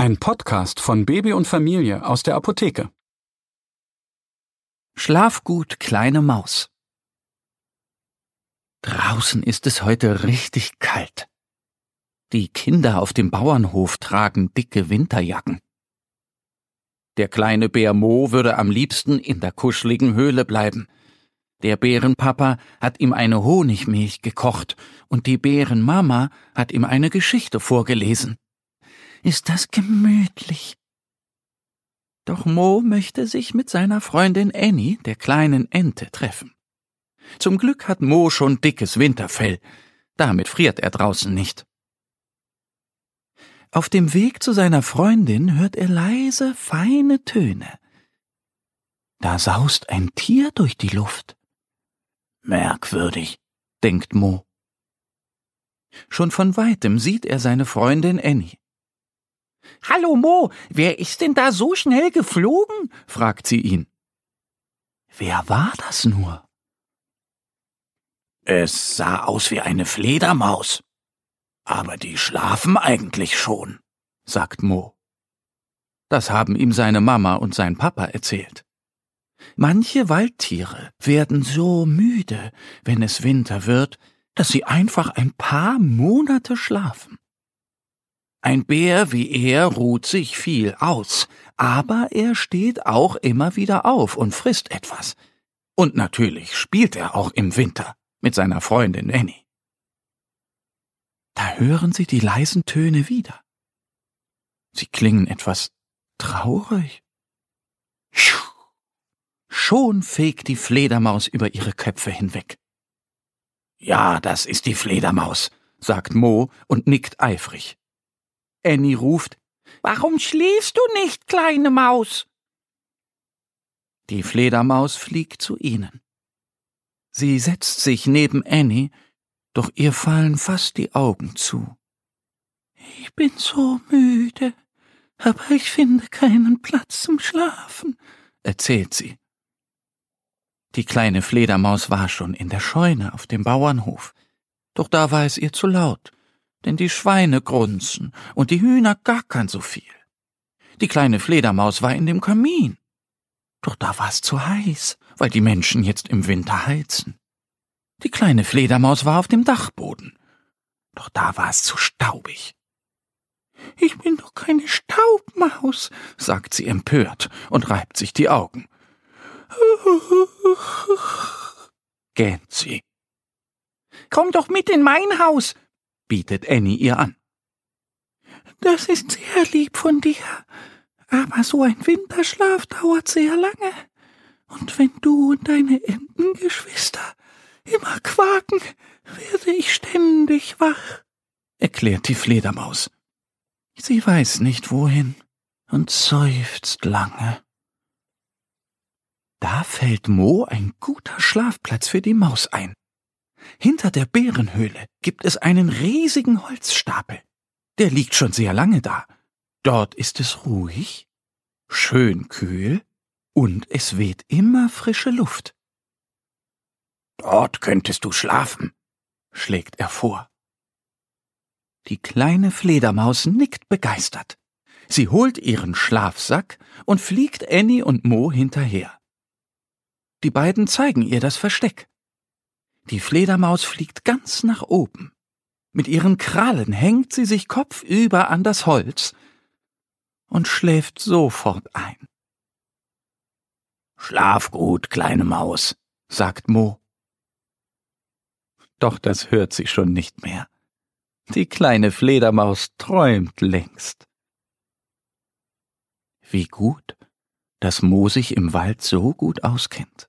Ein Podcast von Baby und Familie aus der Apotheke. Schlaf gut, kleine Maus. Draußen ist es heute richtig kalt. Die Kinder auf dem Bauernhof tragen dicke Winterjacken. Der kleine Bär Mo würde am liebsten in der kuscheligen Höhle bleiben. Der Bärenpapa hat ihm eine Honigmilch gekocht und die Bärenmama hat ihm eine Geschichte vorgelesen. Ist das gemütlich? Doch Mo möchte sich mit seiner Freundin Annie, der kleinen Ente, treffen. Zum Glück hat Mo schon dickes Winterfell, damit friert er draußen nicht. Auf dem Weg zu seiner Freundin hört er leise, feine Töne. Da saust ein Tier durch die Luft. Merkwürdig, denkt Mo. Schon von weitem sieht er seine Freundin Annie. Hallo Mo, wer ist denn da so schnell geflogen? fragt sie ihn. Wer war das nur? Es sah aus wie eine Fledermaus. Aber die schlafen eigentlich schon, sagt Mo. Das haben ihm seine Mama und sein Papa erzählt. Manche Waldtiere werden so müde, wenn es Winter wird, dass sie einfach ein paar Monate schlafen. Ein Bär wie er ruht sich viel aus, aber er steht auch immer wieder auf und frisst etwas. Und natürlich spielt er auch im Winter mit seiner Freundin Annie. Da hören sie die leisen Töne wieder. Sie klingen etwas traurig. Schon fegt die Fledermaus über ihre Köpfe hinweg. Ja, das ist die Fledermaus, sagt Mo und nickt eifrig. Annie ruft Warum schläfst du nicht, kleine Maus? Die Fledermaus fliegt zu ihnen. Sie setzt sich neben Annie, doch ihr fallen fast die Augen zu. Ich bin so müde, aber ich finde keinen Platz zum Schlafen, erzählt sie. Die kleine Fledermaus war schon in der Scheune auf dem Bauernhof, doch da war es ihr zu laut, denn die Schweine grunzen und die Hühner gackern so viel. Die kleine Fledermaus war in dem Kamin, doch da war es zu heiß, weil die Menschen jetzt im Winter heizen. Die kleine Fledermaus war auf dem Dachboden, doch da war es zu staubig. Ich bin doch keine Staubmaus, sagt sie empört und reibt sich die Augen. gähnt sie. Komm doch mit in mein Haus, bietet Annie ihr an. Das ist sehr lieb von dir, aber so ein Winterschlaf dauert sehr lange. Und wenn du und deine Entengeschwister immer quaken, werde ich ständig wach, erklärt die Fledermaus. Sie weiß nicht wohin und seufzt lange. Da fällt Mo ein guter Schlafplatz für die Maus ein. Hinter der Bärenhöhle gibt es einen riesigen Holzstapel. Der liegt schon sehr lange da. Dort ist es ruhig, schön kühl und es weht immer frische Luft. Dort könntest du schlafen, schlägt er vor. Die kleine Fledermaus nickt begeistert. Sie holt ihren Schlafsack und fliegt Annie und Mo hinterher. Die beiden zeigen ihr das Versteck. Die Fledermaus fliegt ganz nach oben. Mit ihren Krallen hängt sie sich kopfüber an das Holz und schläft sofort ein. Schlaf gut, kleine Maus, sagt Mo. Doch das hört sie schon nicht mehr. Die kleine Fledermaus träumt längst. Wie gut, dass Mo sich im Wald so gut auskennt.